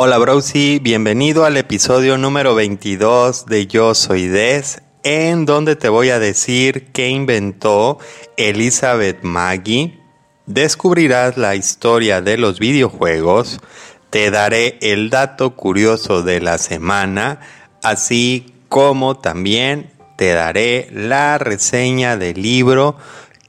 Hola Browsy, bienvenido al episodio número 22 de Yo Soy Des, en donde te voy a decir qué inventó Elizabeth Maggie, descubrirás la historia de los videojuegos, te daré el dato curioso de la semana, así como también te daré la reseña del libro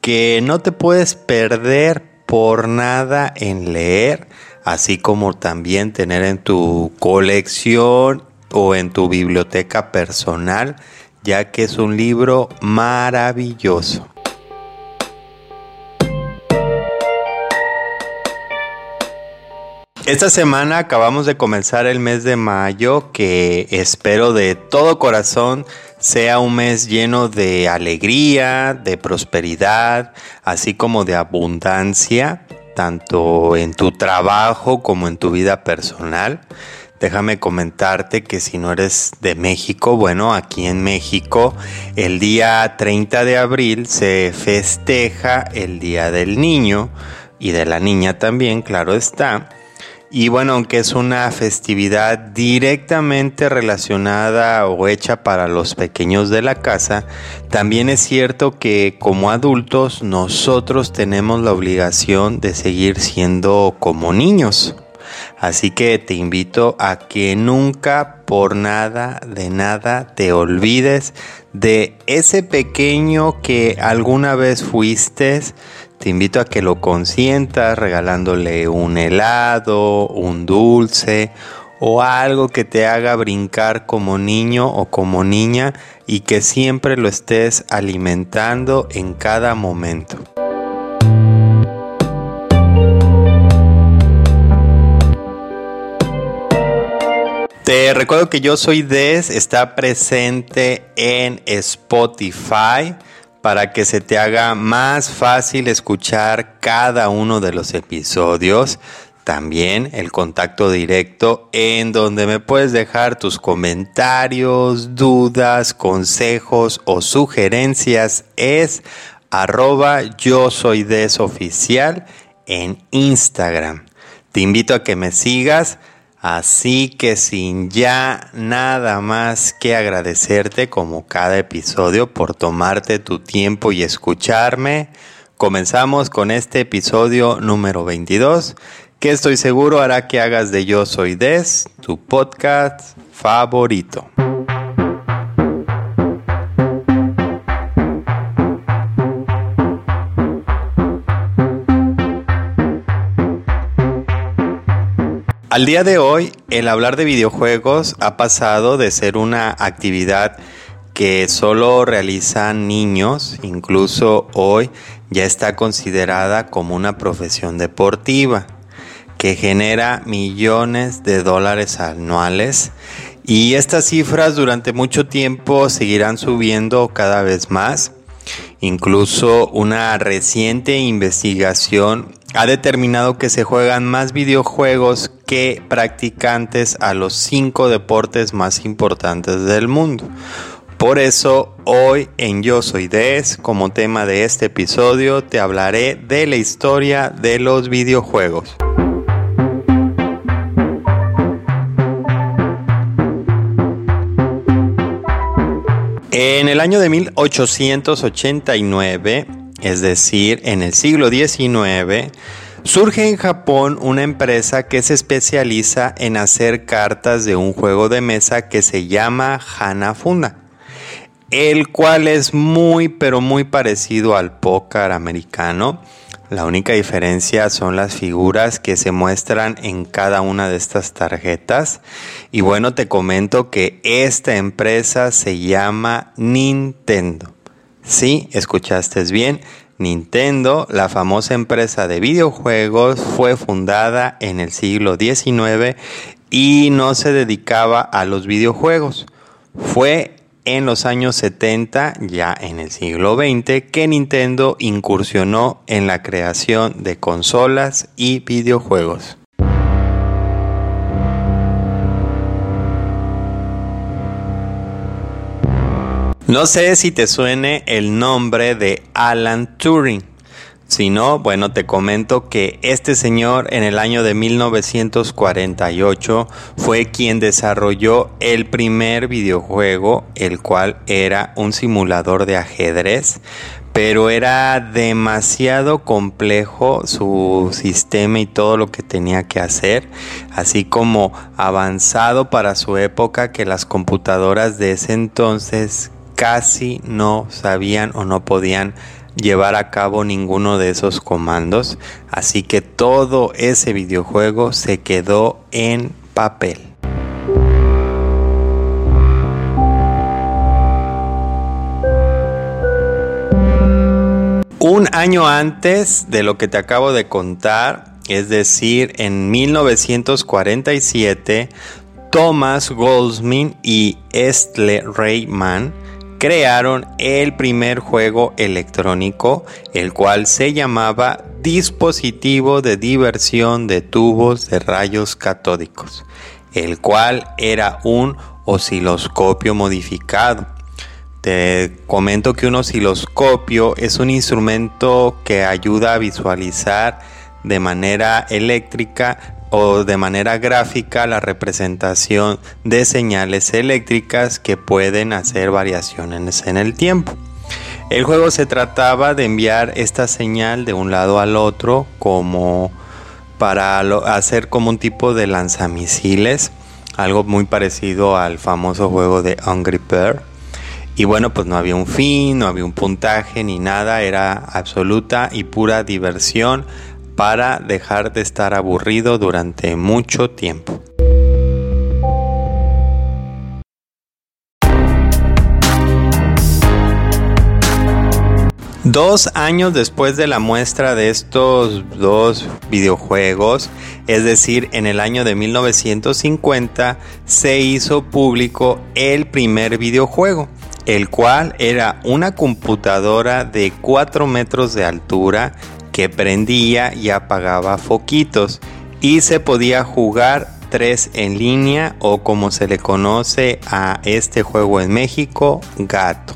que no te puedes perder por nada en leer así como también tener en tu colección o en tu biblioteca personal, ya que es un libro maravilloso. Esta semana acabamos de comenzar el mes de mayo que espero de todo corazón sea un mes lleno de alegría, de prosperidad, así como de abundancia tanto en tu trabajo como en tu vida personal. Déjame comentarte que si no eres de México, bueno, aquí en México el día 30 de abril se festeja el Día del Niño y de la Niña también, claro está. Y bueno, aunque es una festividad directamente relacionada o hecha para los pequeños de la casa, también es cierto que como adultos nosotros tenemos la obligación de seguir siendo como niños. Así que te invito a que nunca por nada de nada te olvides de ese pequeño que alguna vez fuiste, te invito a que lo consientas regalándole un helado, un dulce o algo que te haga brincar como niño o como niña y que siempre lo estés alimentando en cada momento. Te recuerdo que yo soy Des, está presente en Spotify para que se te haga más fácil escuchar cada uno de los episodios. También el contacto directo en donde me puedes dejar tus comentarios, dudas, consejos o sugerencias es arroba yo soy desoficial en Instagram. Te invito a que me sigas Así que sin ya nada más que agradecerte como cada episodio por tomarte tu tiempo y escucharme, comenzamos con este episodio número 22 que estoy seguro hará que hagas de Yo Soy Des tu podcast favorito. Al día de hoy, el hablar de videojuegos ha pasado de ser una actividad que solo realizan niños, incluso hoy ya está considerada como una profesión deportiva que genera millones de dólares anuales y estas cifras durante mucho tiempo seguirán subiendo cada vez más. Incluso una reciente investigación ha determinado que se juegan más videojuegos que practicantes a los cinco deportes más importantes del mundo. Por eso hoy en Yo Soy Des, como tema de este episodio, te hablaré de la historia de los videojuegos. En el año de 1889, es decir, en el siglo XIX, surge en Japón una empresa que se especializa en hacer cartas de un juego de mesa que se llama Hanafuna, el cual es muy pero muy parecido al póker americano. La única diferencia son las figuras que se muestran en cada una de estas tarjetas. Y bueno, te comento que esta empresa se llama Nintendo. Sí, escuchaste bien. Nintendo, la famosa empresa de videojuegos, fue fundada en el siglo XIX y no se dedicaba a los videojuegos. Fue en los años 70, ya en el siglo XX, que Nintendo incursionó en la creación de consolas y videojuegos. No sé si te suene el nombre de Alan Turing. Si no, bueno, te comento que este señor en el año de 1948 fue quien desarrolló el primer videojuego, el cual era un simulador de ajedrez, pero era demasiado complejo su sistema y todo lo que tenía que hacer, así como avanzado para su época que las computadoras de ese entonces casi no sabían o no podían llevar a cabo ninguno de esos comandos, así que todo ese videojuego se quedó en papel. Un año antes de lo que te acabo de contar, es decir, en 1947, Thomas Goldsmith y Estle Rayman crearon el primer juego electrónico, el cual se llamaba dispositivo de diversión de tubos de rayos catódicos, el cual era un osciloscopio modificado. Te comento que un osciloscopio es un instrumento que ayuda a visualizar de manera eléctrica o de manera gráfica la representación de señales eléctricas que pueden hacer variaciones en el tiempo. El juego se trataba de enviar esta señal de un lado al otro como para hacer como un tipo de lanzamisiles, algo muy parecido al famoso juego de Angry Bird. Y bueno, pues no había un fin, no había un puntaje ni nada, era absoluta y pura diversión para dejar de estar aburrido durante mucho tiempo. Dos años después de la muestra de estos dos videojuegos, es decir, en el año de 1950, se hizo público el primer videojuego, el cual era una computadora de 4 metros de altura que prendía y apagaba foquitos y se podía jugar tres en línea o como se le conoce a este juego en México, gato.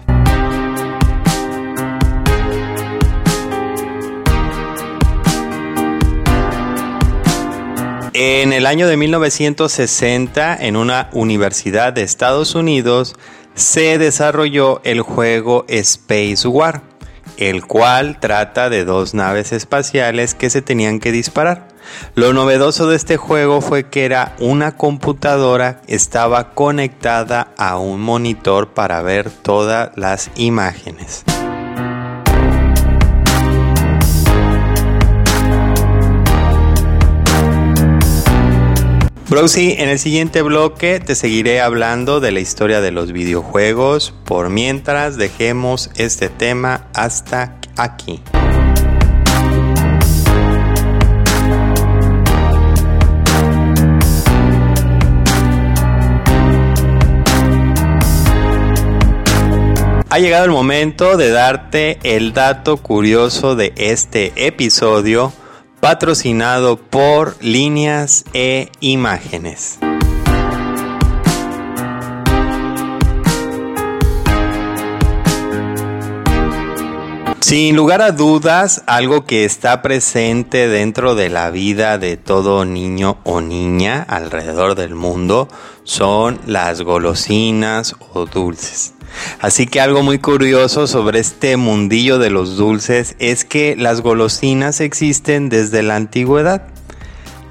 En el año de 1960, en una universidad de Estados Unidos, se desarrolló el juego Space War el cual trata de dos naves espaciales que se tenían que disparar. Lo novedoso de este juego fue que era una computadora, estaba conectada a un monitor para ver todas las imágenes. Browsy, en el siguiente bloque te seguiré hablando de la historia de los videojuegos. Por mientras, dejemos este tema hasta aquí. Ha llegado el momento de darte el dato curioso de este episodio patrocinado por líneas e imágenes. Sin lugar a dudas, algo que está presente dentro de la vida de todo niño o niña alrededor del mundo son las golosinas o dulces. Así que algo muy curioso sobre este mundillo de los dulces es que las golosinas existen desde la antigüedad.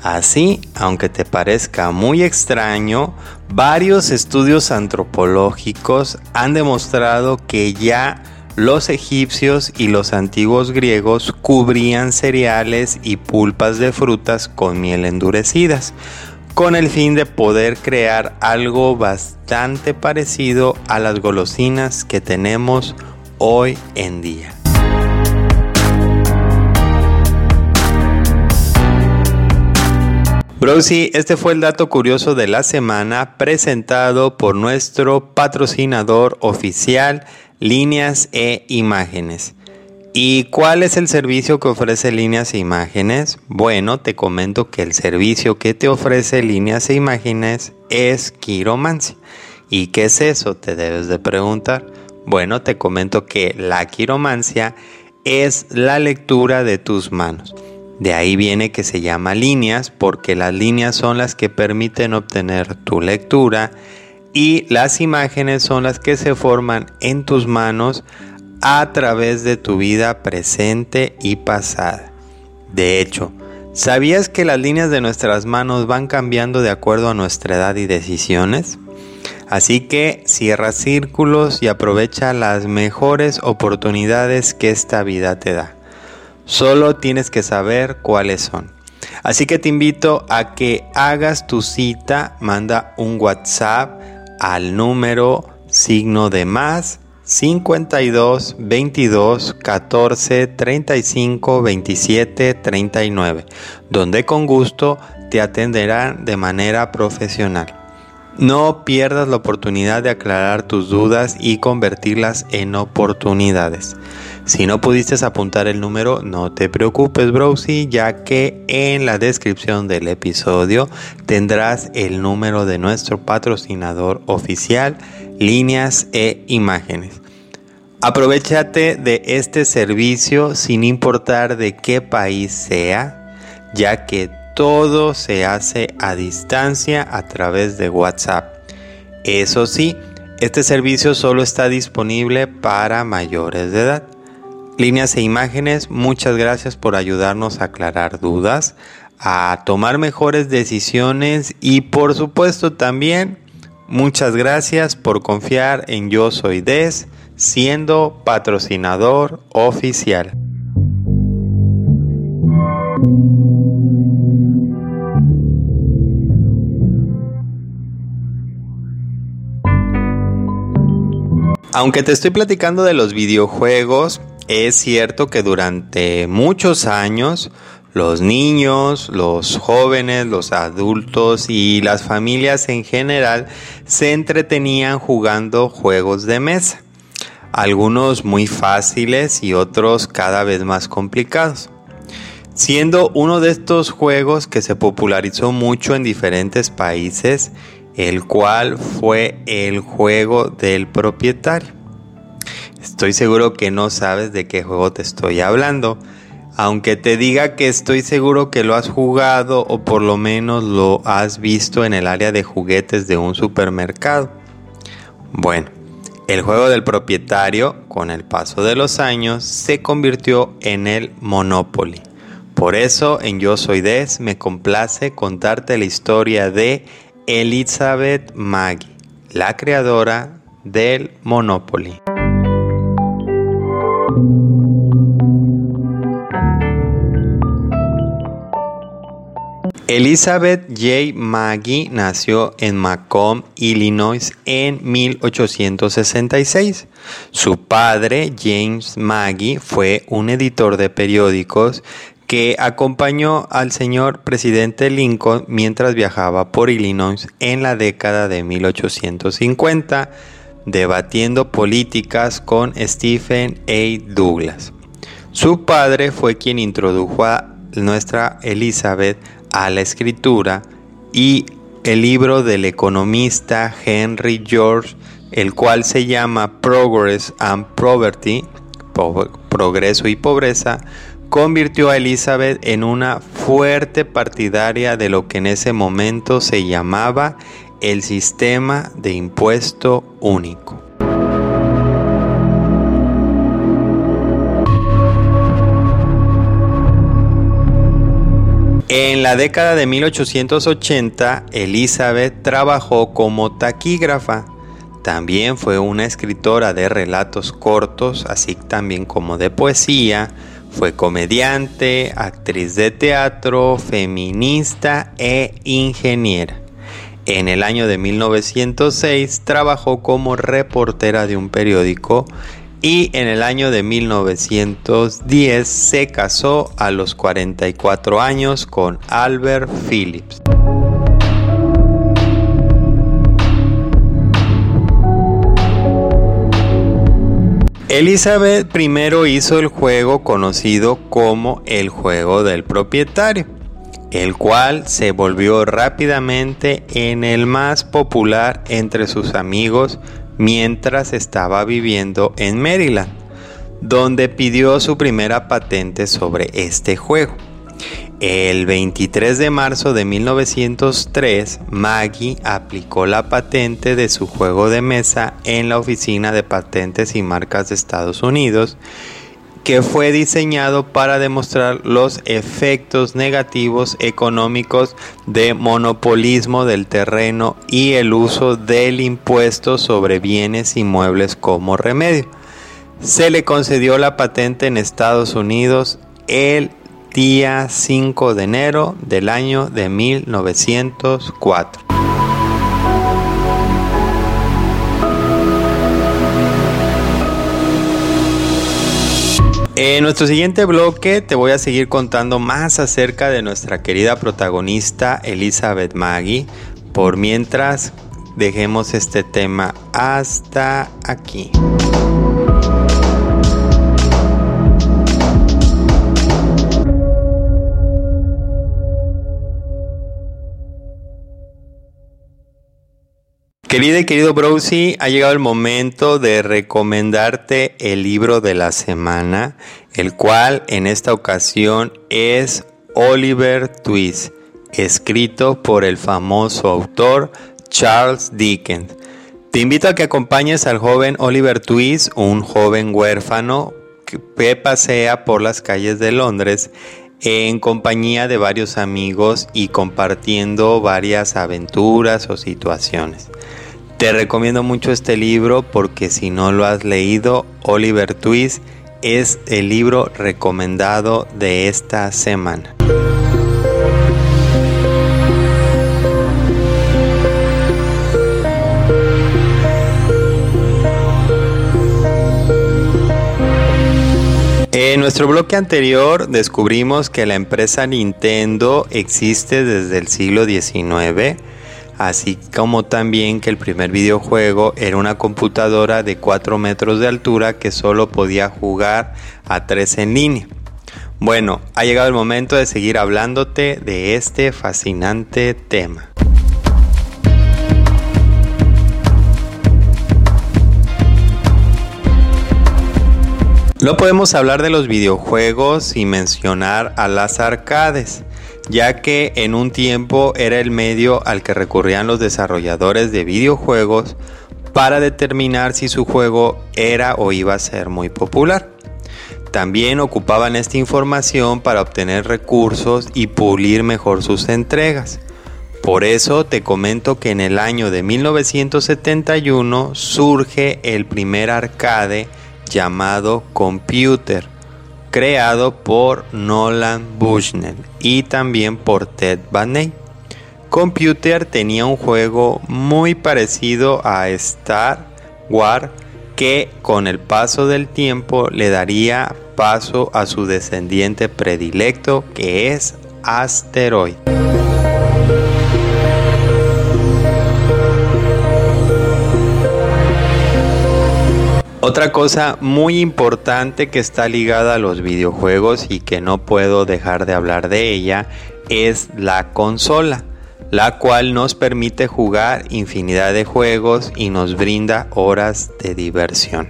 Así, aunque te parezca muy extraño, varios estudios antropológicos han demostrado que ya los egipcios y los antiguos griegos cubrían cereales y pulpas de frutas con miel endurecidas, con el fin de poder crear algo bastante parecido a las golosinas que tenemos hoy en día. Browsy, este fue el dato curioso de la semana presentado por nuestro patrocinador oficial Líneas e Imágenes. ¿Y cuál es el servicio que ofrece líneas e imágenes? Bueno, te comento que el servicio que te ofrece líneas e imágenes es quiromancia. ¿Y qué es eso? Te debes de preguntar. Bueno, te comento que la quiromancia es la lectura de tus manos. De ahí viene que se llama líneas porque las líneas son las que permiten obtener tu lectura y las imágenes son las que se forman en tus manos a través de tu vida presente y pasada. De hecho, ¿sabías que las líneas de nuestras manos van cambiando de acuerdo a nuestra edad y decisiones? Así que cierra círculos y aprovecha las mejores oportunidades que esta vida te da. Solo tienes que saber cuáles son. Así que te invito a que hagas tu cita, manda un WhatsApp al número signo de más 52 22 14 35 27 39, donde con gusto te atenderán de manera profesional. No pierdas la oportunidad de aclarar tus dudas y convertirlas en oportunidades. Si no pudiste apuntar el número, no te preocupes, Browsy, ya que en la descripción del episodio tendrás el número de nuestro patrocinador oficial, líneas e imágenes. Aprovechate de este servicio sin importar de qué país sea, ya que todo se hace a distancia a través de WhatsApp. Eso sí, este servicio solo está disponible para mayores de edad. Líneas e imágenes, muchas gracias por ayudarnos a aclarar dudas, a tomar mejores decisiones y por supuesto también muchas gracias por confiar en Yo Soy Des siendo patrocinador oficial. Aunque te estoy platicando de los videojuegos, es cierto que durante muchos años los niños, los jóvenes, los adultos y las familias en general se entretenían jugando juegos de mesa, algunos muy fáciles y otros cada vez más complicados. Siendo uno de estos juegos que se popularizó mucho en diferentes países el cual fue el juego del propietario. Estoy seguro que no sabes de qué juego te estoy hablando, aunque te diga que estoy seguro que lo has jugado o por lo menos lo has visto en el área de juguetes de un supermercado. Bueno, el juego del propietario, con el paso de los años, se convirtió en el Monopoly. Por eso en Yo Soy Des me complace contarte la historia de Elizabeth Maggie, la creadora del Monopoly. Elizabeth J. Maggie nació en Macomb, Illinois en 1866. Su padre, James Maggie, fue un editor de periódicos que acompañó al señor presidente Lincoln mientras viajaba por Illinois en la década de 1850, debatiendo políticas con Stephen A. Douglas. Su padre fue quien introdujo a nuestra Elizabeth a la escritura y el libro del economista Henry George, el cual se llama Progress and Poverty, Progreso y Pobreza, convirtió a Elizabeth en una fuerte partidaria de lo que en ese momento se llamaba el sistema de impuesto único. En la década de 1880, Elizabeth trabajó como taquígrafa. También fue una escritora de relatos cortos, así también como de poesía, fue comediante, actriz de teatro, feminista e ingeniera. En el año de 1906 trabajó como reportera de un periódico y en el año de 1910 se casó a los 44 años con Albert Phillips. Elizabeth primero hizo el juego conocido como el juego del propietario, el cual se volvió rápidamente en el más popular entre sus amigos mientras estaba viviendo en Maryland, donde pidió su primera patente sobre este juego. El 23 de marzo de 1903, Maggie aplicó la patente de su juego de mesa en la Oficina de Patentes y Marcas de Estados Unidos, que fue diseñado para demostrar los efectos negativos económicos de monopolismo del terreno y el uso del impuesto sobre bienes y muebles como remedio. Se le concedió la patente en Estados Unidos el día 5 de enero del año de 1904. En nuestro siguiente bloque te voy a seguir contando más acerca de nuestra querida protagonista Elizabeth Maggie. Por mientras, dejemos este tema hasta aquí. Querida y querido Browsy, ha llegado el momento de recomendarte el libro de la semana, el cual en esta ocasión es Oliver Twist, escrito por el famoso autor Charles Dickens. Te invito a que acompañes al joven Oliver Twist, un joven huérfano que pasea por las calles de Londres en compañía de varios amigos y compartiendo varias aventuras o situaciones. Te recomiendo mucho este libro porque si no lo has leído, Oliver Twist es el libro recomendado de esta semana. En nuestro bloque anterior descubrimos que la empresa Nintendo existe desde el siglo XIX así como también que el primer videojuego era una computadora de 4 metros de altura que solo podía jugar a 3 en línea. Bueno, ha llegado el momento de seguir hablándote de este fascinante tema. No podemos hablar de los videojuegos sin mencionar a las arcades ya que en un tiempo era el medio al que recurrían los desarrolladores de videojuegos para determinar si su juego era o iba a ser muy popular. También ocupaban esta información para obtener recursos y pulir mejor sus entregas. Por eso te comento que en el año de 1971 surge el primer arcade llamado Computer, creado por Nolan Bushnell y también por Ted Baney. Computer tenía un juego muy parecido a Star Wars que con el paso del tiempo le daría paso a su descendiente predilecto que es Asteroid. Otra cosa muy importante que está ligada a los videojuegos y que no puedo dejar de hablar de ella es la consola, la cual nos permite jugar infinidad de juegos y nos brinda horas de diversión.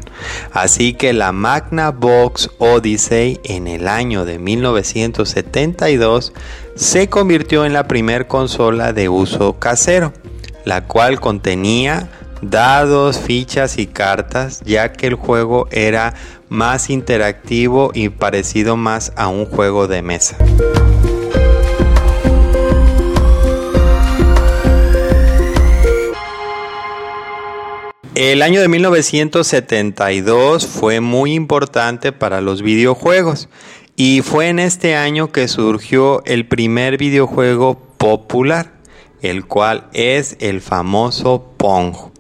Así que la Magnavox Odyssey en el año de 1972 se convirtió en la primer consola de uso casero, la cual contenía dados, fichas y cartas, ya que el juego era más interactivo y parecido más a un juego de mesa. El año de 1972 fue muy importante para los videojuegos y fue en este año que surgió el primer videojuego popular, el cual es el famoso Pong.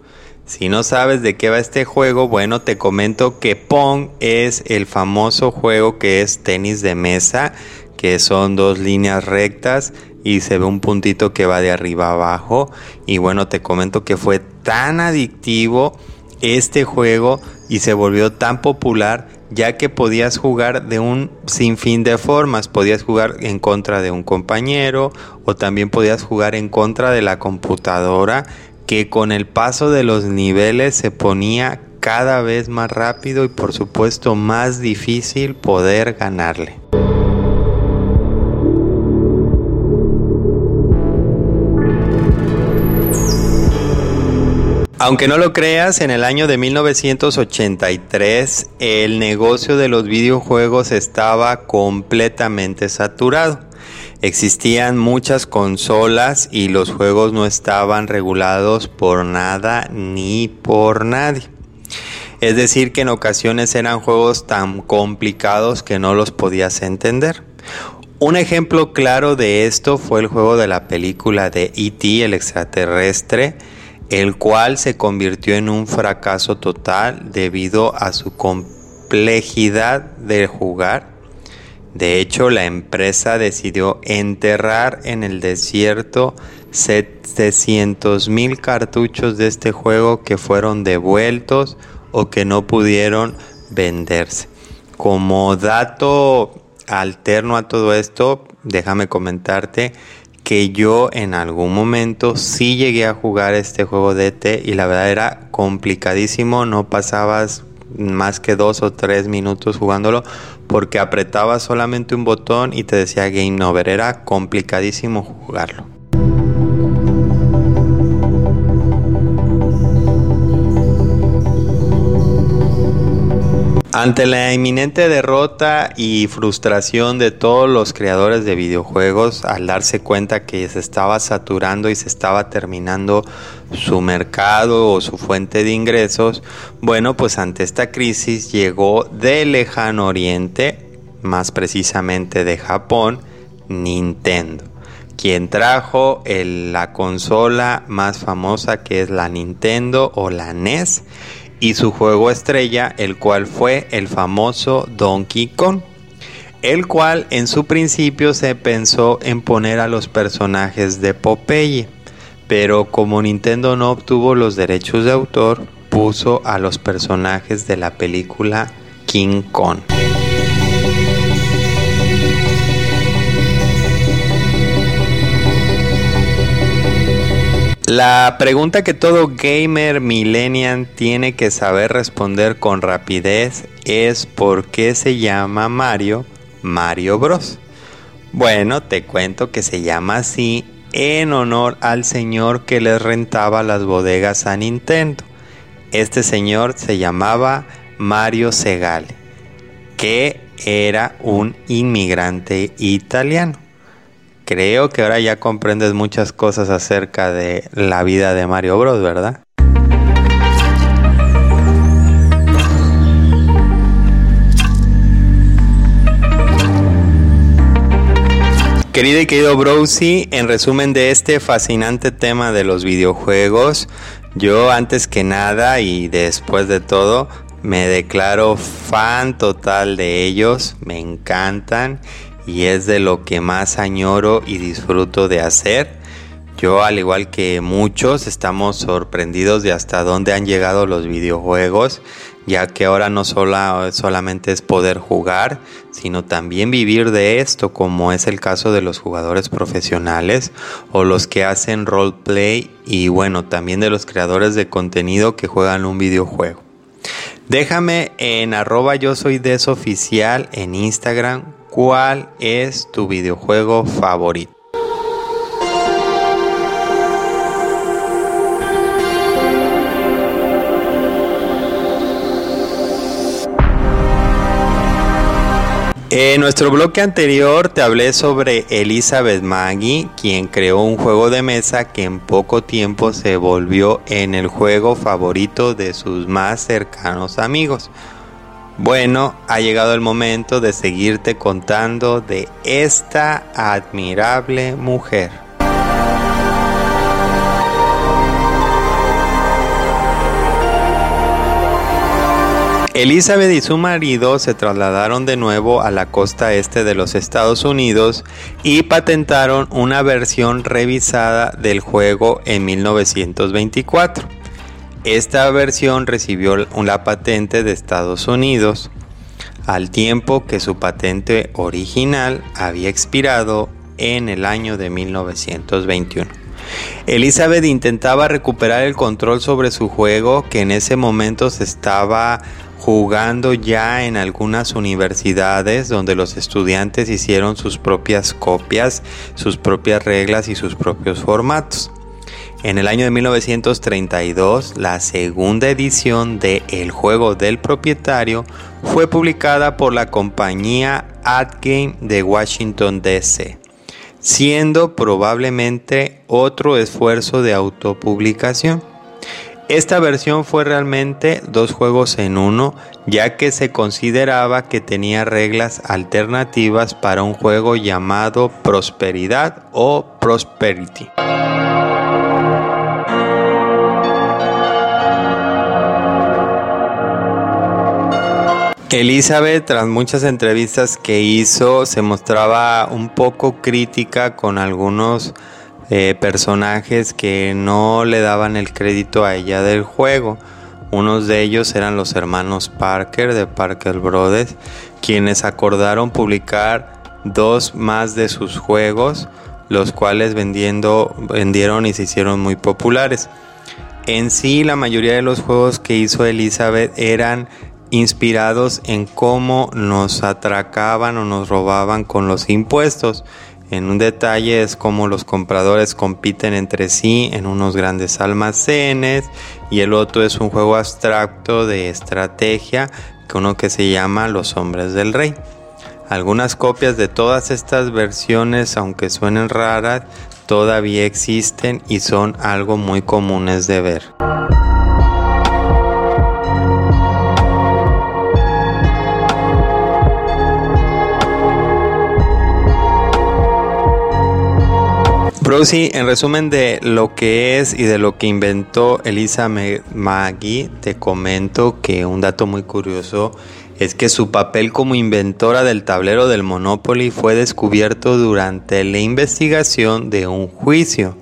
Si no sabes de qué va este juego, bueno, te comento que Pong es el famoso juego que es tenis de mesa, que son dos líneas rectas y se ve un puntito que va de arriba a abajo. Y bueno, te comento que fue tan adictivo este juego y se volvió tan popular ya que podías jugar de un sinfín de formas. Podías jugar en contra de un compañero o también podías jugar en contra de la computadora que con el paso de los niveles se ponía cada vez más rápido y por supuesto más difícil poder ganarle. Aunque no lo creas, en el año de 1983 el negocio de los videojuegos estaba completamente saturado. Existían muchas consolas y los juegos no estaban regulados por nada ni por nadie. Es decir, que en ocasiones eran juegos tan complicados que no los podías entender. Un ejemplo claro de esto fue el juego de la película de E.T. el extraterrestre, el cual se convirtió en un fracaso total debido a su complejidad de jugar. De hecho, la empresa decidió enterrar en el desierto 700 mil cartuchos de este juego que fueron devueltos o que no pudieron venderse. Como dato alterno a todo esto, déjame comentarte que yo en algún momento sí llegué a jugar este juego de ET y la verdad era complicadísimo, no pasabas más que dos o tres minutos jugándolo porque apretabas solamente un botón y te decía game over, era complicadísimo jugarlo. Ante la inminente derrota y frustración de todos los creadores de videojuegos al darse cuenta que se estaba saturando y se estaba terminando su mercado o su fuente de ingresos, bueno, pues ante esta crisis llegó de lejano oriente, más precisamente de Japón, Nintendo quien trajo la consola más famosa que es la Nintendo o la NES y su juego estrella, el cual fue el famoso Donkey Kong, el cual en su principio se pensó en poner a los personajes de Popeye, pero como Nintendo no obtuvo los derechos de autor, puso a los personajes de la película King Kong. La pregunta que todo gamer millennial tiene que saber responder con rapidez es ¿por qué se llama Mario Mario Bros? Bueno, te cuento que se llama así en honor al señor que les rentaba las bodegas a Nintendo. Este señor se llamaba Mario Segale, que era un inmigrante italiano. Creo que ahora ya comprendes muchas cosas acerca de la vida de Mario Bros, ¿verdad? Querida y querido Brosy, en resumen de este fascinante tema de los videojuegos, yo antes que nada y después de todo me declaro fan total de ellos, me encantan y es de lo que más añoro y disfruto de hacer. Yo, al igual que muchos, estamos sorprendidos de hasta dónde han llegado los videojuegos, ya que ahora no solamente es poder jugar, sino también vivir de esto, como es el caso de los jugadores profesionales o los que hacen roleplay y bueno, también de los creadores de contenido que juegan un videojuego. Déjame en arroba yo soy desoficial en Instagram ¿Cuál es tu videojuego favorito? En nuestro bloque anterior te hablé sobre Elizabeth Maggie, quien creó un juego de mesa que en poco tiempo se volvió en el juego favorito de sus más cercanos amigos. Bueno, ha llegado el momento de seguirte contando de esta admirable mujer. Elizabeth y su marido se trasladaron de nuevo a la costa este de los Estados Unidos y patentaron una versión revisada del juego en 1924. Esta versión recibió la patente de Estados Unidos al tiempo que su patente original había expirado en el año de 1921. Elizabeth intentaba recuperar el control sobre su juego que en ese momento se estaba jugando ya en algunas universidades donde los estudiantes hicieron sus propias copias, sus propias reglas y sus propios formatos. En el año de 1932, la segunda edición de El juego del propietario fue publicada por la compañía AdGame de Washington, D.C., siendo probablemente otro esfuerzo de autopublicación. Esta versión fue realmente dos juegos en uno, ya que se consideraba que tenía reglas alternativas para un juego llamado Prosperidad o Prosperity. Elizabeth, tras muchas entrevistas que hizo, se mostraba un poco crítica con algunos eh, personajes que no le daban el crédito a ella del juego. Unos de ellos eran los hermanos Parker de Parker Brothers, quienes acordaron publicar dos más de sus juegos, los cuales vendiendo, vendieron y se hicieron muy populares. En sí, la mayoría de los juegos que hizo Elizabeth eran inspirados en cómo nos atracaban o nos robaban con los impuestos. En un detalle es cómo los compradores compiten entre sí en unos grandes almacenes y el otro es un juego abstracto de estrategia que uno que se llama Los hombres del rey. Algunas copias de todas estas versiones, aunque suenen raras, todavía existen y son algo muy comunes de ver. En resumen de lo que es y de lo que inventó Elisa Maggie, te comento que un dato muy curioso es que su papel como inventora del tablero del Monopoly fue descubierto durante la investigación de un juicio.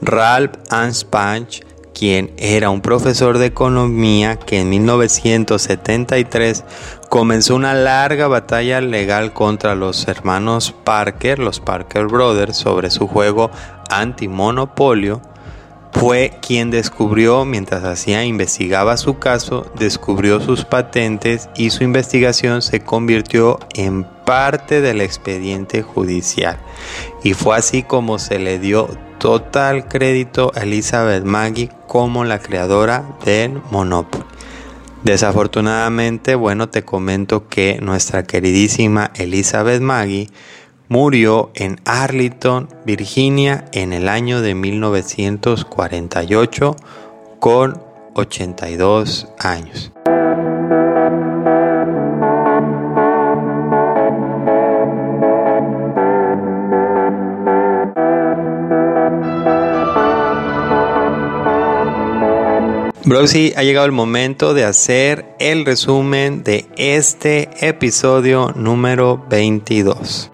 Ralph Anspach quien era un profesor de economía que en 1973 comenzó una larga batalla legal contra los hermanos Parker, los Parker Brothers, sobre su juego antimonopolio, fue quien descubrió, mientras hacía investigaba su caso, descubrió sus patentes y su investigación se convirtió en parte del expediente judicial. Y fue así como se le dio total crédito a Elizabeth Maggie como la creadora del Monopoly. Desafortunadamente, bueno, te comento que nuestra queridísima Elizabeth Maggie murió en Arlington, Virginia, en el año de 1948 con 82 años. Broxy, ha llegado el momento de hacer el resumen de este episodio número 22.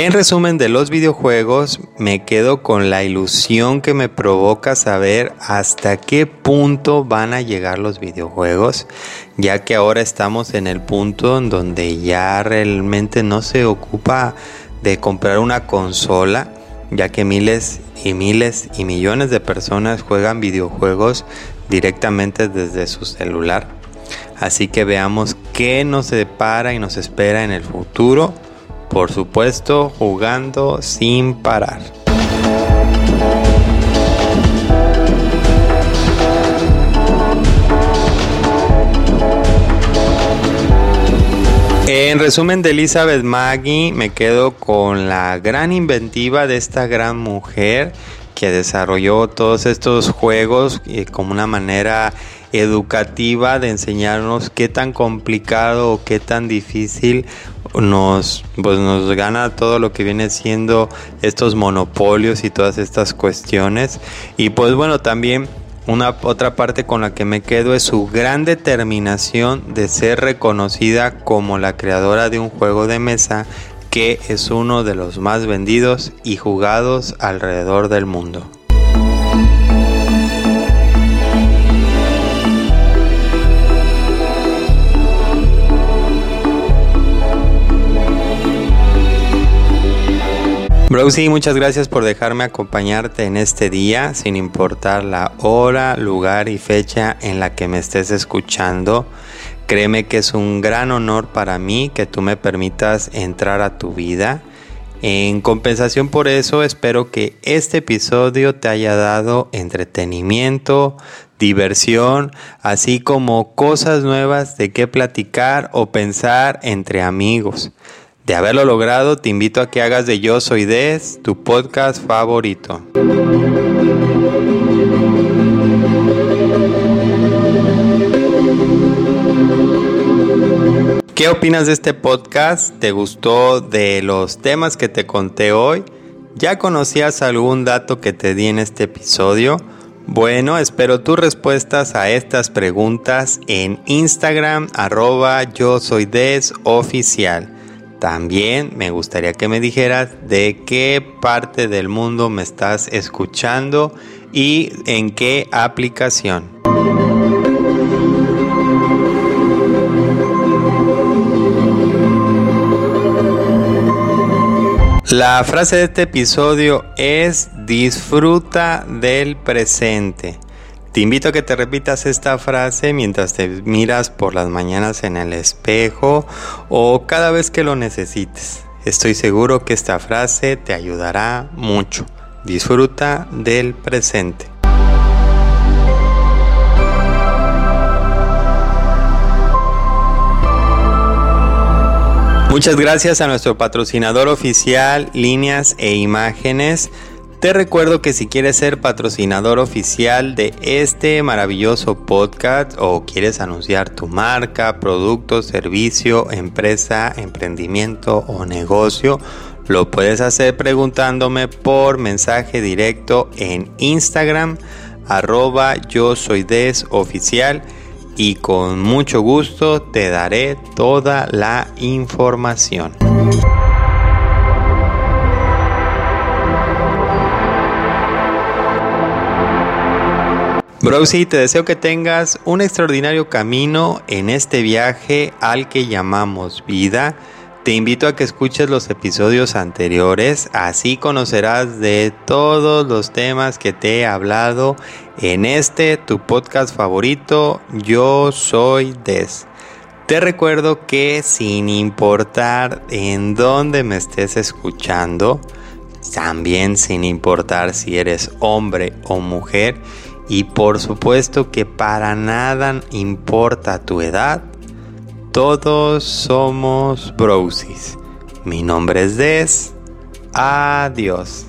En resumen de los videojuegos, me quedo con la ilusión que me provoca saber hasta qué punto van a llegar los videojuegos, ya que ahora estamos en el punto en donde ya realmente no se ocupa de comprar una consola, ya que miles y miles y millones de personas juegan videojuegos directamente desde su celular. Así que veamos qué nos depara y nos espera en el futuro por supuesto, jugando sin parar. En resumen de Elizabeth Maggie, me quedo con la gran inventiva de esta gran mujer que desarrolló todos estos juegos como una manera educativa de enseñarnos qué tan complicado o qué tan difícil nos, pues nos gana todo lo que viene siendo estos monopolios y todas estas cuestiones. Y pues bueno, también una otra parte con la que me quedo es su gran determinación de ser reconocida como la creadora de un juego de mesa que es uno de los más vendidos y jugados alrededor del mundo. Browsy, muchas gracias por dejarme acompañarte en este día, sin importar la hora, lugar y fecha en la que me estés escuchando. Créeme que es un gran honor para mí que tú me permitas entrar a tu vida. En compensación por eso, espero que este episodio te haya dado entretenimiento, diversión, así como cosas nuevas de qué platicar o pensar entre amigos. De haberlo logrado, te invito a que hagas de Yo Soy Des tu podcast favorito. ¿Qué opinas de este podcast? ¿Te gustó de los temas que te conté hoy? ¿Ya conocías algún dato que te di en este episodio? Bueno, espero tus respuestas a estas preguntas en Instagram arroba yo soy. También me gustaría que me dijeras de qué parte del mundo me estás escuchando y en qué aplicación. La frase de este episodio es disfruta del presente. Te invito a que te repitas esta frase mientras te miras por las mañanas en el espejo o cada vez que lo necesites. Estoy seguro que esta frase te ayudará mucho. Disfruta del presente. Muchas gracias a nuestro patrocinador oficial Líneas e Imágenes. Te recuerdo que si quieres ser patrocinador oficial de este maravilloso podcast o quieres anunciar tu marca, producto, servicio, empresa, emprendimiento o negocio, lo puedes hacer preguntándome por mensaje directo en Instagram arroba yo soy des oficial y con mucho gusto te daré toda la información. Browsy, te deseo que tengas un extraordinario camino en este viaje al que llamamos vida. Te invito a que escuches los episodios anteriores, así conocerás de todos los temas que te he hablado en este tu podcast favorito, Yo Soy Des. Te recuerdo que sin importar en dónde me estés escuchando, también sin importar si eres hombre o mujer, y por supuesto que para nada importa tu edad, todos somos brosis. Mi nombre es Des. Adiós.